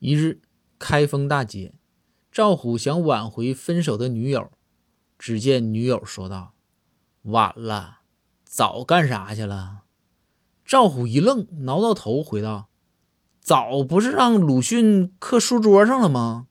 一日，开封大街，赵虎想挽回分手的女友，只见女友说道：“晚了，早干啥去了？”赵虎一愣，挠挠头，回道：“早不是让鲁迅刻书桌上了吗？”